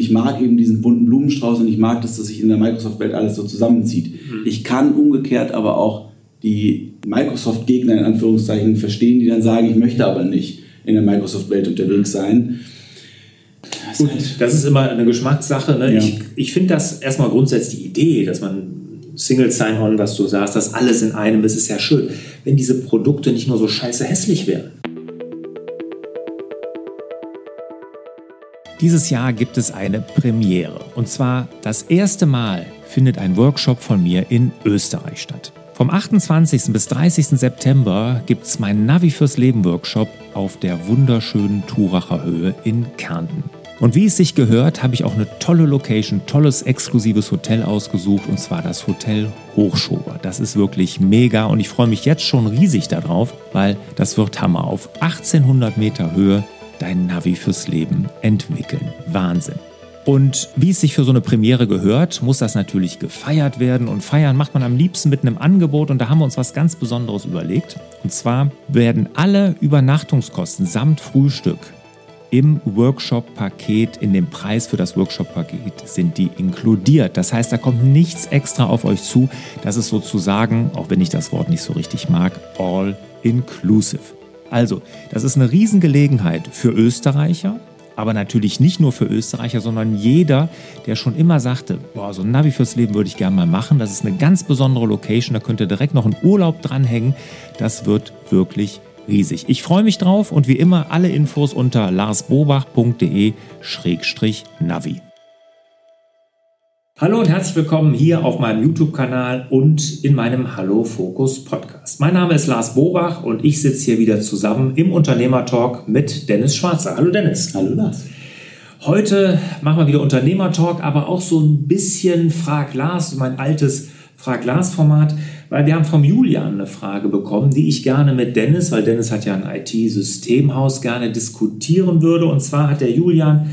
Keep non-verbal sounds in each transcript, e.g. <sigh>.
ich mag eben diesen bunten Blumenstrauß und ich mag, dass das sich in der Microsoft-Welt alles so zusammenzieht. Mhm. Ich kann umgekehrt aber auch die Microsoft-Gegner in Anführungszeichen verstehen, die dann sagen, ich möchte aber nicht in der Microsoft-Welt unterwegs sein. Das, Gut, das ist immer eine Geschmackssache. Ne? Ja. Ich, ich finde das erstmal grundsätzlich die Idee, dass man Single Sign-On, was du sagst, das alles in einem ist, ist ja schön. Wenn diese Produkte nicht nur so scheiße hässlich wären. Dieses Jahr gibt es eine Premiere. Und zwar das erste Mal findet ein Workshop von mir in Österreich statt. Vom 28. bis 30. September gibt es meinen Navi fürs Leben Workshop auf der wunderschönen Turacher Höhe in Kärnten. Und wie es sich gehört, habe ich auch eine tolle Location, tolles exklusives Hotel ausgesucht und zwar das Hotel Hochschober. Das ist wirklich mega und ich freue mich jetzt schon riesig darauf, weil das wird Hammer auf 1800 Meter Höhe dein Navi fürs Leben entwickeln. Wahnsinn. Und wie es sich für so eine Premiere gehört, muss das natürlich gefeiert werden. Und feiern macht man am liebsten mit einem Angebot. Und da haben wir uns was ganz Besonderes überlegt. Und zwar werden alle Übernachtungskosten samt Frühstück im Workshop-Paket, in dem Preis für das Workshop-Paket sind die inkludiert. Das heißt, da kommt nichts extra auf euch zu. Das ist sozusagen, auch wenn ich das Wort nicht so richtig mag, all inclusive. Also, das ist eine Riesengelegenheit für Österreicher, aber natürlich nicht nur für Österreicher, sondern jeder, der schon immer sagte, boah, so ein Navi fürs Leben würde ich gerne mal machen. Das ist eine ganz besondere Location, da könnt ihr direkt noch einen Urlaub dranhängen. Das wird wirklich riesig. Ich freue mich drauf und wie immer alle Infos unter larsbobach.de-navi. Hallo und herzlich willkommen hier auf meinem YouTube-Kanal und in meinem Hallo Fokus Podcast. Mein Name ist Lars Bobach und ich sitze hier wieder zusammen im Unternehmertalk mit Dennis Schwarzer. Hallo Dennis. Hallo Lars. Heute machen wir wieder Unternehmertalk, aber auch so ein bisschen Frag Lars, mein altes Frag Lars Format, weil wir haben vom Julian eine Frage bekommen, die ich gerne mit Dennis, weil Dennis hat ja ein IT-Systemhaus, gerne diskutieren würde. Und zwar hat der Julian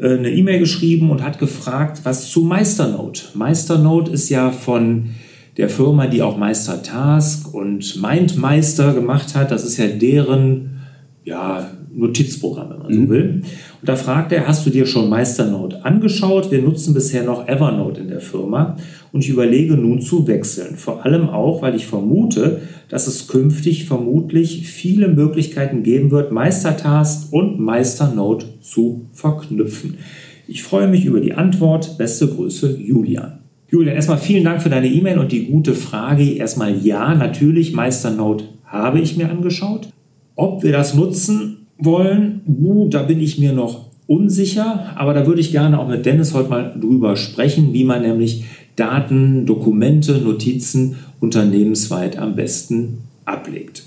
eine E-Mail geschrieben und hat gefragt, was zu Meisternote. Meisternote ist ja von der Firma, die auch Meistertask und Mindmeister gemacht hat. Das ist ja deren ja, Notizprogramm, wenn man so mhm. will. Und da fragt er, hast du dir schon Meisternote angeschaut? Wir nutzen bisher noch Evernote in der Firma und ich überlege nun zu wechseln. Vor allem auch, weil ich vermute, dass es künftig vermutlich viele Möglichkeiten geben wird, Meistertask und Meisternote zu verknüpfen. Ich freue mich über die Antwort. Beste Grüße, Julian. Julian, erstmal vielen Dank für deine E-Mail und die gute Frage. Erstmal ja, natürlich, Meisternote habe ich mir angeschaut. Ob wir das nutzen wollen, uh, da bin ich mir noch unsicher, aber da würde ich gerne auch mit Dennis heute mal drüber sprechen, wie man nämlich Daten, Dokumente, Notizen unternehmensweit am besten ablegt.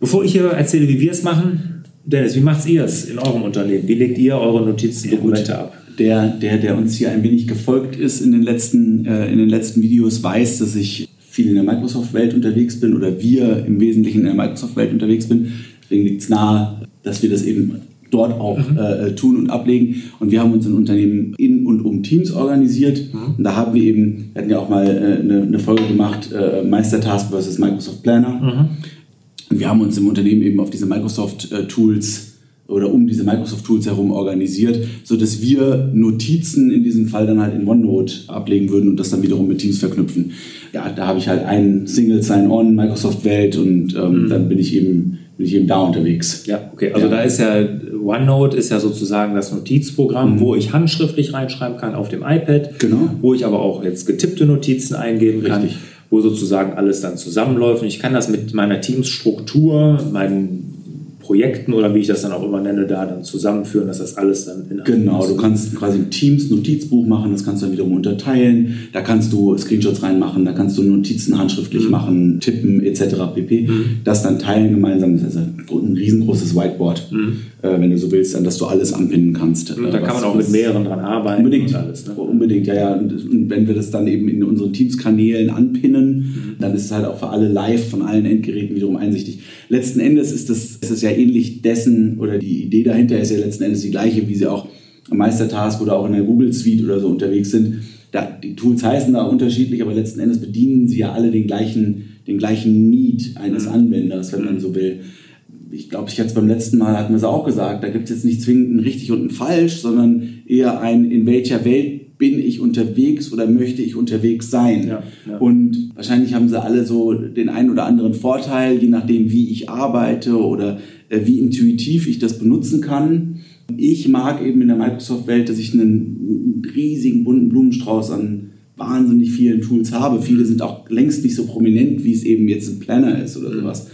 Bevor ich hier erzähle, wie wir es machen, Dennis, wie macht ihr es in eurem Unternehmen? Wie legt ihr eure Notizen, Dokumente ja, ab? Der, der, der uns hier ein wenig gefolgt ist in den letzten, äh, in den letzten Videos, weiß, dass ich viel in der Microsoft-Welt unterwegs bin oder wir im Wesentlichen in der Microsoft-Welt unterwegs bin. Deswegen liegt es nahe, dass wir das eben dort auch mhm. äh, tun und ablegen. Und wir haben uns ein Unternehmen in und um Teams organisiert. Mhm. Und da haben wir eben, wir hatten ja auch mal äh, eine, eine, Folge gemacht, äh, Meistertask versus Microsoft Planner. Mhm. Und wir haben uns im Unternehmen eben auf diese Microsoft äh, Tools oder um diese Microsoft Tools herum organisiert, sodass wir Notizen in diesem Fall dann halt in OneNote ablegen würden und das dann wiederum mit Teams verknüpfen. Ja, da habe ich halt einen Single Sign-On Microsoft Welt und ähm, mhm. dann bin ich eben bin ich eben da unterwegs. Ja, okay. Also ja. da ist ja OneNote ist ja sozusagen das Notizprogramm, mhm. wo ich handschriftlich reinschreiben kann auf dem iPad, genau. wo ich aber auch jetzt getippte Notizen eingeben Richtig. kann, wo sozusagen alles dann zusammenläuft. Und ich kann das mit meiner Teamsstruktur, meinen Projekten oder wie ich das dann auch immer nenne, da dann zusammenführen, dass das alles dann in Genau, du kannst quasi ein Teams Notizbuch machen, das kannst du dann wiederum unterteilen, da kannst du Screenshots reinmachen, da kannst du Notizen handschriftlich mhm. machen, tippen etc. pp. Mhm. Das dann teilen gemeinsam, das ist ein riesengroßes Whiteboard, mhm. äh, wenn du so willst, dann dass du alles anpinnen kannst. Und da äh, kann man auch mit mehreren dran arbeiten. Unbedingt, alles, ne? unbedingt, ja, ja. Und, und, wenn wir das dann eben in unseren Teams-Kanälen anpinnen, mhm. dann ist es halt auch für alle live von allen Endgeräten wiederum einsichtig. Letzten Endes ist das, ist das ja ähnlich dessen oder die Idee dahinter ist ja letzten Endes die gleiche, wie sie auch am Meistertask oder auch in der Google Suite oder so unterwegs sind. Da, die Tools heißen da unterschiedlich, aber letzten Endes bedienen sie ja alle den gleichen, den gleichen Need eines mhm. Anwenders, wenn man so will. ich glaube, ich jetzt beim letzten Mal hatten wir es auch gesagt, da gibt es jetzt nicht zwingend ein richtig und ein falsch, sondern eher ein, in welcher Welt bin ich unterwegs oder möchte ich unterwegs sein. Ja, ja. Und wahrscheinlich haben sie alle so den einen oder anderen Vorteil, je nachdem, wie ich arbeite oder äh, wie intuitiv ich das benutzen kann. Ich mag eben in der Microsoft-Welt, dass ich einen riesigen bunten Blumenstrauß an wahnsinnig vielen Tools habe. Viele sind auch längst nicht so prominent, wie es eben jetzt ein Planner ist oder sowas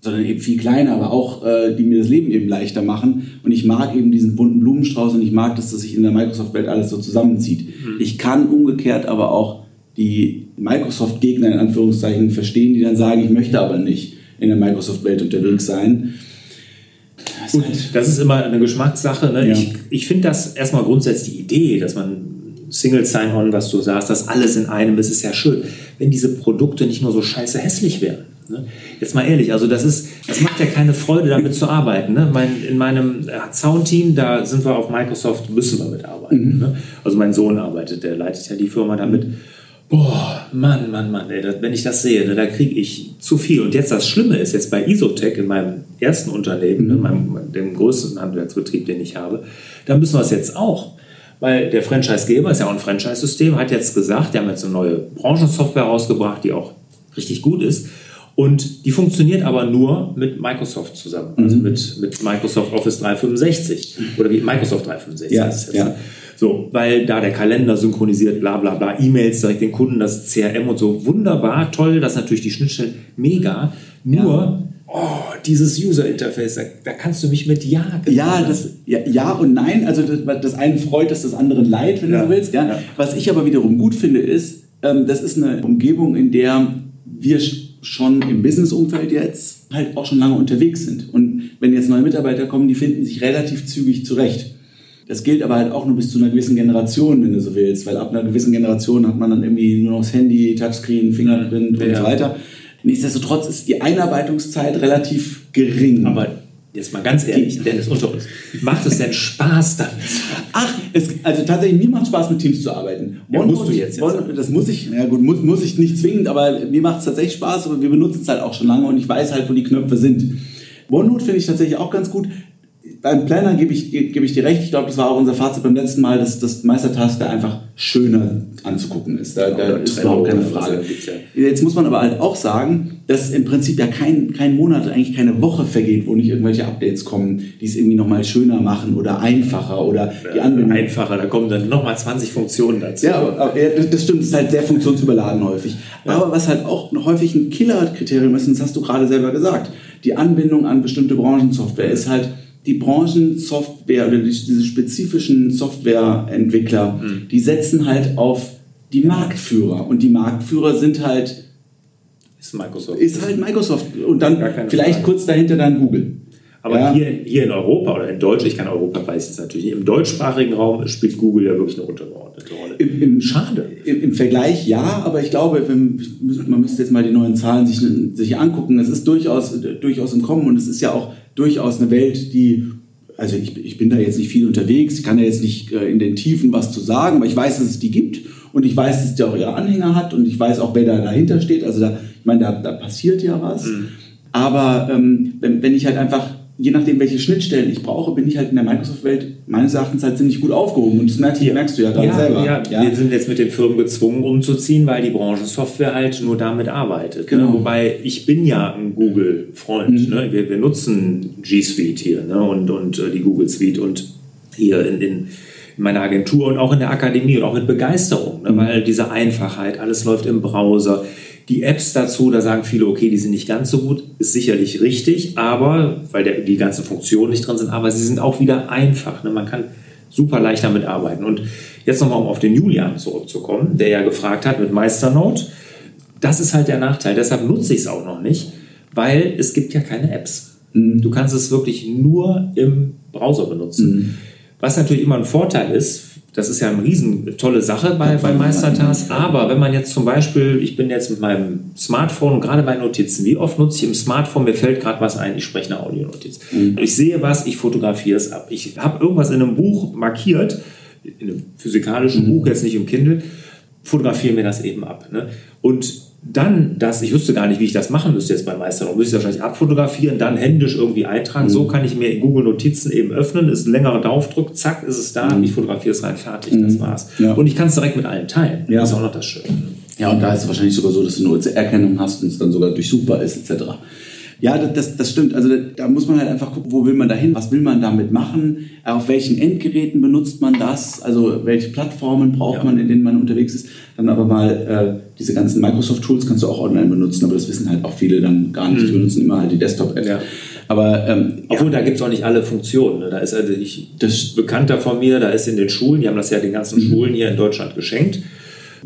sondern eben viel kleiner, aber auch, äh, die mir das Leben eben leichter machen. Und ich mag eben diesen bunten Blumenstrauß und ich mag, dass das sich in der Microsoft-Welt alles so zusammenzieht. Mhm. Ich kann umgekehrt aber auch die Microsoft-Gegner in Anführungszeichen verstehen, die dann sagen, ich möchte aber nicht in der Microsoft-Welt unterwegs sein. Das Gut, halt das ist immer eine Geschmackssache. Ne? Ja. Ich, ich finde das erstmal grundsätzlich die Idee, dass man Single Sign-On, was du sagst, dass alles in einem ist, ist ja schön. Wenn diese Produkte nicht nur so scheiße hässlich wären. Ne? Jetzt mal ehrlich, also das ist, das macht ja keine Freude, damit zu arbeiten. Ne? Mein, in meinem äh, Soundteam, da sind wir auf Microsoft, müssen wir mitarbeiten. Mhm. Ne? Also mein Sohn arbeitet, der leitet ja die Firma damit. Boah, Mann, Mann, Mann, ey, wenn ich das sehe, ne, da kriege ich zu viel. Und jetzt das Schlimme ist, jetzt bei Isotech, in meinem ersten Unternehmen, ne, mhm. meinem, dem größten Handwerksbetrieb, den ich habe, da müssen wir es jetzt auch. Weil der Franchisegeber ist ja auch ein Franchise-System, hat jetzt gesagt, der haben jetzt eine neue Branchensoftware rausgebracht, die auch richtig gut ist. Und die funktioniert aber nur mit Microsoft zusammen, also mhm. mit, mit Microsoft Office 365 oder wie Microsoft 365 ja, heißt es jetzt. Ja. So, weil da der Kalender synchronisiert, bla bla bla, E-Mails direkt den Kunden, das CRM und so. Wunderbar, toll, das ist natürlich die Schnittstelle mega. Nur, ja. oh, dieses User-Interface, da, da, kannst du mich mit Ja Ja, das, ja, ja und nein. Also das, das einen freut, dass das anderen leid, wenn ja. du willst. Ja. ja. Was ich aber wiederum gut finde, ist, ähm, das ist eine Umgebung, in der wir schon im Business-Umfeld jetzt halt auch schon lange unterwegs sind. Und wenn jetzt neue Mitarbeiter kommen, die finden sich relativ zügig zurecht. Das gilt aber halt auch nur bis zu einer gewissen Generation, wenn du so willst, weil ab einer gewissen Generation hat man dann irgendwie nur noch das Handy, Touchscreen, Fingerprint ja. und so weiter. Nichtsdestotrotz ist die Einarbeitungszeit relativ gering. Aber Jetzt mal ganz ehrlich, Dennis, unter uns. Macht es denn Spaß damit? Ach, es, also tatsächlich, mir macht Spaß, mit Teams zu arbeiten. Ja, musst du jetzt, jetzt Das muss ich, ja gut, muss, muss ich nicht zwingend, aber mir macht es tatsächlich Spaß und wir benutzen es halt auch schon lange und ich weiß halt, wo die Knöpfe sind. OneNote finde ich tatsächlich auch ganz gut beim Planner gebe ich, gebe ich dir recht. Ich glaube, das war auch unser Fazit beim letzten Mal, dass das Meistertask da einfach schöner anzugucken ist. Da, da ist überhaupt keine Frage. Jetzt muss man aber halt auch sagen, dass im Prinzip ja kein, kein Monat, eigentlich keine Woche vergeht, wo nicht irgendwelche Updates kommen, die es irgendwie nochmal schöner machen oder einfacher oder die ja, Anwendung. Einfacher, da kommen dann nochmal 20 Funktionen dazu. Ja, aber, das stimmt, es ist halt sehr funktionsüberladen häufig. Ja. Aber was halt auch häufig ein Killer-Kriterium ist, und das hast du gerade selber gesagt, die Anbindung an bestimmte Branchensoftware ist halt, die Branchensoftware oder diese spezifischen Softwareentwickler, mhm. die setzen halt auf die Marktführer. Und die Marktführer sind halt. Ist Microsoft. Ist halt Microsoft. Und dann vielleicht Frage. kurz dahinter dann Google. Aber ja. hier, hier in Europa oder in Deutsch, ich kann Europa weiß es natürlich nicht, im deutschsprachigen Raum spielt Google ja wirklich eine untergeordnete Rolle. Im, im Schade. Im, Im, Vergleich ja, aber ich glaube, man müsste jetzt mal die neuen Zahlen sich, sich angucken. Es ist durchaus, durchaus im Kommen und es ist ja auch durchaus eine Welt, die, also ich, ich bin da jetzt nicht viel unterwegs, ich kann da jetzt nicht äh, in den Tiefen was zu sagen, aber ich weiß, dass es die gibt und ich weiß, dass die auch ihre Anhänger hat und ich weiß auch, wer da dahinter steht. Also da, ich meine, da, da passiert ja was. Mhm. Aber ähm, wenn, wenn ich halt einfach je nachdem, welche Schnittstellen ich brauche, bin ich halt in der Microsoft-Welt meines Erachtens halt ziemlich gut aufgehoben. Und das merkst, ja. merkst du ja dann ja, selber. Ja. ja, wir sind jetzt mit den Firmen gezwungen, umzuziehen, weil die Branchensoftware halt nur damit arbeitet. Ne? Genau. Wobei ich bin ja ein Google-Freund. Mhm. Ne? Wir, wir, nutzen G Suite hier ne? und, und äh, die Google Suite und hier in, in meiner Agentur und auch in der Akademie und auch mit Begeisterung, ne? Mhm. weil diese Einfachheit, alles läuft im Browser. Die Apps dazu, da sagen viele, okay, die sind nicht ganz so gut, ist sicherlich richtig, aber, weil der, die ganzen Funktionen nicht drin sind, aber sie sind auch wieder einfach. Ne? Man kann super leicht damit arbeiten. Und jetzt nochmal, um auf den Julian zurückzukommen, der ja gefragt hat mit Meisternote. Das ist halt der Nachteil. Deshalb nutze ich es auch noch nicht, weil es gibt ja keine Apps. Mhm. Du kannst es wirklich nur im Browser benutzen. Mhm. Was natürlich immer ein Vorteil ist, das ist ja eine riesen tolle Sache bei, bei Meistertask. Aber wenn man jetzt zum Beispiel, ich bin jetzt mit meinem Smartphone und gerade bei Notizen, wie oft nutze ich im Smartphone, mir fällt gerade was ein, ich spreche eine Audionotiz. Mhm. Ich sehe was, ich fotografiere es ab. Ich habe irgendwas in einem Buch markiert, in einem physikalischen mhm. Buch, jetzt nicht im Kindle, fotografiere mir das eben ab. Ne? Und Dann das, ich wüsste gar nicht, wie ich das machen müsste jetzt beim Meisterloch. Müsste ich wahrscheinlich abfotografieren, dann händisch irgendwie eintragen. Mhm. So kann ich mir Google Notizen eben öffnen, ist ein längerer Daumen, zack, ist es da, mhm. ich fotografiere es rein, fertig, mhm. das war's. Ja. Und ich kann es direkt mit allen teilen. Ja. Das ist auch noch das Schöne. Ja, und da ist es wahrscheinlich sogar so, dass du eine OCR-Erkennung hast und es dann sogar durchsuchbar ist, etc. Ja, das, das stimmt. Also da muss man halt einfach gucken, wo will man da hin, was will man damit machen, auf welchen Endgeräten benutzt man das, also welche Plattformen braucht ja. man, in denen man unterwegs ist. Dann aber mal äh, diese ganzen Microsoft-Tools kannst du auch online benutzen, aber das wissen halt auch viele dann gar nicht. Mhm. Die benutzen immer halt die Desktop-App. Ja. Aber ähm, obwohl ja. da gibt es auch nicht alle Funktionen. Ne? Da ist also ich das Bekannter von mir, da ist in den Schulen, die haben das ja den ganzen mhm. Schulen hier in Deutschland geschenkt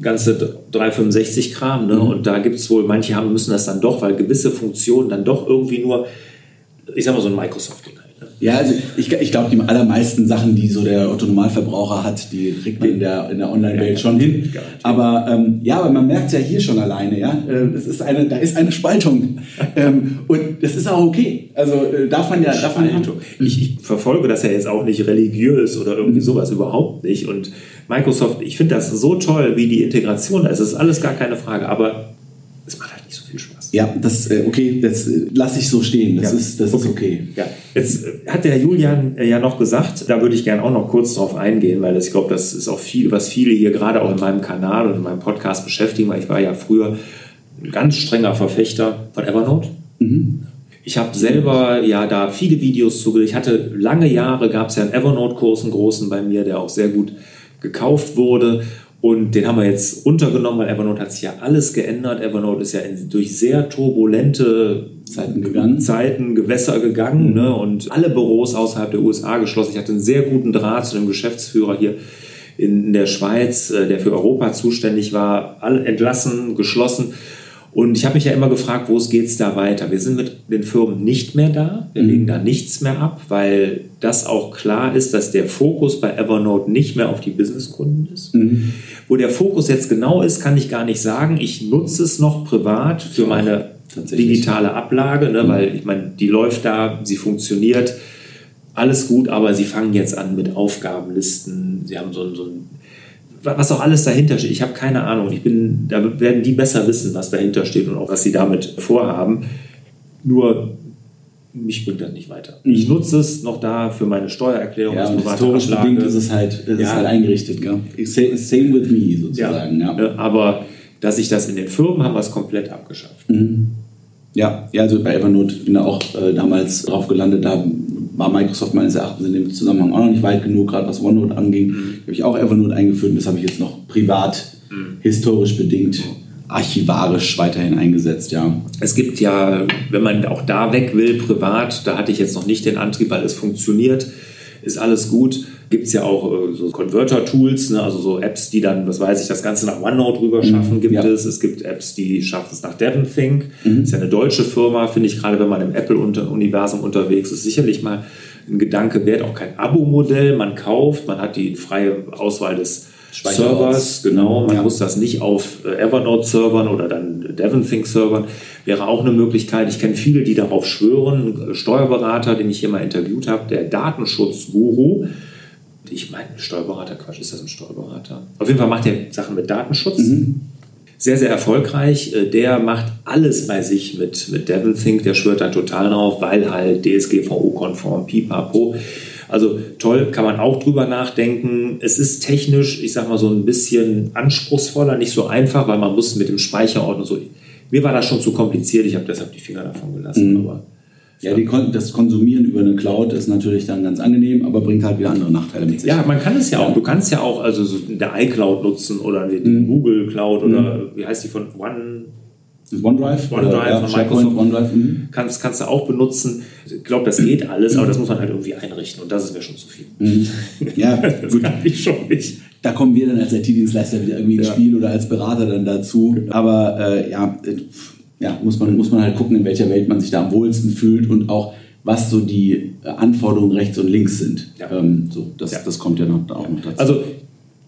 ganze 365 Kram. Ne? Mhm. Und da gibt es wohl, manche haben, müssen das dann doch, weil gewisse Funktionen dann doch irgendwie nur, ich sag mal, so ein Microsoft-Ding halt. Ne? Ja, also ich, ich glaube, die allermeisten Sachen, die so der Autonomalverbraucher hat, die kriegt man in der, in der Online-Welt ja, schon hin. Aber ähm, ja, aber man merkt es ja hier schon alleine, ja. Äh, das ist eine, da ist eine Spaltung. <laughs> ähm, und das ist auch okay. Also äh, darf man ja. Darf man ich, ich verfolge das ja jetzt auch nicht religiös oder irgendwie mhm. sowas überhaupt nicht. Und Microsoft, ich finde das so toll, wie die Integration ist. Das ist alles gar keine Frage, aber es macht halt nicht so viel Spaß. Ja, das, äh, okay, das äh, lasse ich so stehen. Das, ja. ist, das okay. ist okay. Ja. Jetzt äh, hat der Julian ja noch gesagt, da würde ich gerne auch noch kurz drauf eingehen, weil das, ich glaube, das ist auch viel, was viele hier gerade auch in meinem Kanal und in meinem Podcast beschäftigen, weil ich war ja früher ein ganz strenger Verfechter von Evernote. Mhm. Ich habe selber ja da viele Videos zugehört. Ich hatte lange Jahre, gab es ja einen Evernote-Kurs, einen großen bei mir, der auch sehr gut gekauft wurde. Und den haben wir jetzt untergenommen, weil Evernote hat sich ja alles geändert. Evernote ist ja in, durch sehr turbulente Zeiten, gegangen. Zeiten Gewässer gegangen mhm. ne? und alle Büros außerhalb der USA geschlossen. Ich hatte einen sehr guten Draht zu dem Geschäftsführer hier in, in der Schweiz, äh, der für Europa zuständig war, alle entlassen, geschlossen. Und ich habe mich ja immer gefragt, wo geht es da weiter? Wir sind mit den Firmen nicht mehr da. Wir mhm. legen da nichts mehr ab, weil das auch klar ist, dass der Fokus bei Evernote nicht mehr auf die Businesskunden ist. Mhm. Wo der Fokus jetzt genau ist, kann ich gar nicht sagen. Ich nutze es noch privat für meine digitale Ablage, ne, mhm. weil ich meine, die läuft da, sie funktioniert, alles gut, aber sie fangen jetzt an mit Aufgabenlisten. Sie haben so, so ein was auch alles dahinter steht. Ich habe keine Ahnung. Ich bin, da werden die besser wissen, was dahinter steht und auch was sie damit vorhaben. Nur mich bringt das nicht weiter. Mhm. Ich nutze es noch da für meine Steuererklärung. Ja, und historisch bedingt ist es halt, ist ja. halt eingerichtet. Gell? Same with me sozusagen. Ja. ja. Aber dass ich das in den Firmen haben wir es komplett abgeschafft. Mhm. Ja, ja, also bei Evernote bin ich auch äh, damals drauf gelandet. Da war Microsoft meines Erachtens in dem Zusammenhang auch noch nicht weit genug, gerade was OneNote anging. Mhm. habe ich auch Evernote eingeführt und das habe ich jetzt noch privat, mhm. historisch bedingt, archivarisch weiterhin eingesetzt, ja. Es gibt ja, wenn man auch da weg will, privat, da hatte ich jetzt noch nicht den Antrieb, weil es funktioniert, ist alles gut. Gibt es ja auch äh, so Converter-Tools, ne? also so Apps, die dann, was weiß ich, das Ganze nach OneNote rüber mhm. schaffen, gibt ja. es. Es gibt Apps, die schaffen es nach DevonThink. Mhm. Das ist ja eine deutsche Firma, finde ich, gerade wenn man im Apple-Universum unterwegs ist, sicherlich mal ein Gedanke wert. Auch kein Abo-Modell, man kauft, man hat die freie Auswahl des Servers, genau. Man ja. muss das nicht auf äh, Evernote-Servern oder dann DevonThink-Servern. Wäre auch eine Möglichkeit. Ich kenne viele, die darauf schwören. Steuerberater, den ich hier mal interviewt habe, der Datenschutzguru. Ich meine, Steuerberater, Quatsch, ist das ein Steuerberater? Auf jeden Fall macht er Sachen mit Datenschutz. Mhm. Sehr, sehr erfolgreich. Äh, der macht alles bei sich mit, mit DevonThink. Der schwört da total drauf, weil halt DSGVO-konform, pipapo. Also toll, kann man auch drüber nachdenken. Es ist technisch, ich sag mal, so ein bisschen anspruchsvoller, nicht so einfach, weil man muss mit dem Speicherort und so. Mir war das schon zu kompliziert, ich habe deshalb die Finger davon gelassen. Mhm. Aber ja, die, das Konsumieren über eine Cloud ist natürlich dann ganz angenehm, aber bringt halt wieder andere Nachteile mit sich. Ja, man kann es ja, ja. auch. Du kannst ja auch also so der iCloud nutzen oder die mhm. Google Cloud oder mhm. wie heißt die von One OneDrive? OneDrive ja, von Microsoft. OneDrive, mhm. kannst, kannst du auch benutzen. Ich glaube, das geht alles, aber das muss man halt irgendwie einrichten und das ist mir schon zu viel. Mhm. Ja, <laughs> das gut. kann ich schon nicht. Da kommen wir dann als IT-Dienstleister wieder irgendwie ins Spiel oder als Berater dann dazu. Aber äh, ja, äh, ja muss, man, muss man halt gucken, in welcher Welt man sich da am wohlsten fühlt und auch was so die Anforderungen rechts und links sind. Ja. Ähm, so, das, ja. das kommt ja noch, auch noch dazu. Also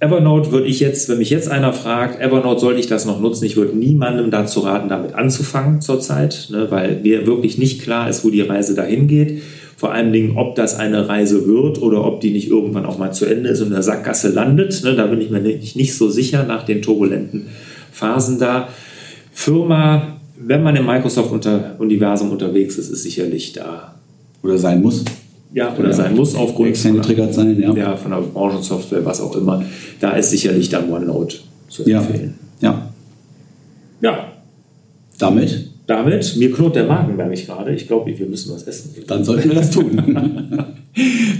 Evernote würde ich jetzt, wenn mich jetzt einer fragt, Evernote soll ich das noch nutzen, ich würde niemandem dazu raten, damit anzufangen zurzeit, ne, weil mir wirklich nicht klar ist, wo die Reise dahin geht. Vor allen Dingen, ob das eine Reise wird oder ob die nicht irgendwann auch mal zu Ende ist und in der Sackgasse landet. Ne, da bin ich mir nicht, nicht so sicher nach den turbulenten Phasen da. Firma, wenn man im Microsoft-Universum unterwegs ist, ist sicherlich da. Oder sein muss. Ja, oder ja. sein muss aufgrund Extern getriggert sein, ja. ja. Von der Branchensoftware, was auch immer. Da ist sicherlich dann OneNote zu empfehlen. Ja. Ja. Damit? Damit, mir knurrt der Magen, merke ich gerade. Ich glaube, wir müssen was essen. Dann sollten wir das tun. <laughs>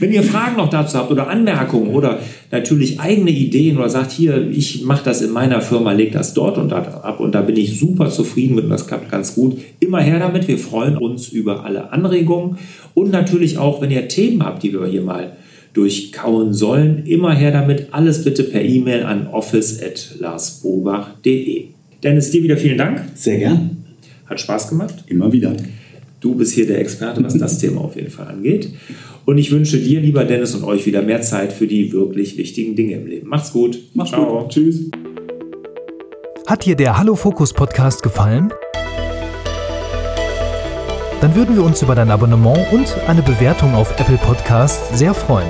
Wenn ihr Fragen noch dazu habt oder Anmerkungen oder natürlich eigene Ideen oder sagt, hier, ich mache das in meiner Firma, leg das dort und da ab und da bin ich super zufrieden mit und das klappt ganz gut, immer her damit. Wir freuen uns über alle Anregungen und natürlich auch, wenn ihr Themen habt, die wir hier mal durchkauen sollen, immer her damit. Alles bitte per E-Mail an office.larsbobach.de. Dennis, dir wieder vielen Dank. Sehr gern. Hat Spaß gemacht. Immer wieder. Du bist hier der Experte, was das Thema auf jeden Fall angeht. Und ich wünsche dir, lieber Dennis, und euch wieder mehr Zeit für die wirklich wichtigen Dinge im Leben. Macht's gut. Macht's Ciao. gut. Tschüss. Hat dir der Hallo Fokus Podcast gefallen? Dann würden wir uns über dein Abonnement und eine Bewertung auf Apple Podcasts sehr freuen.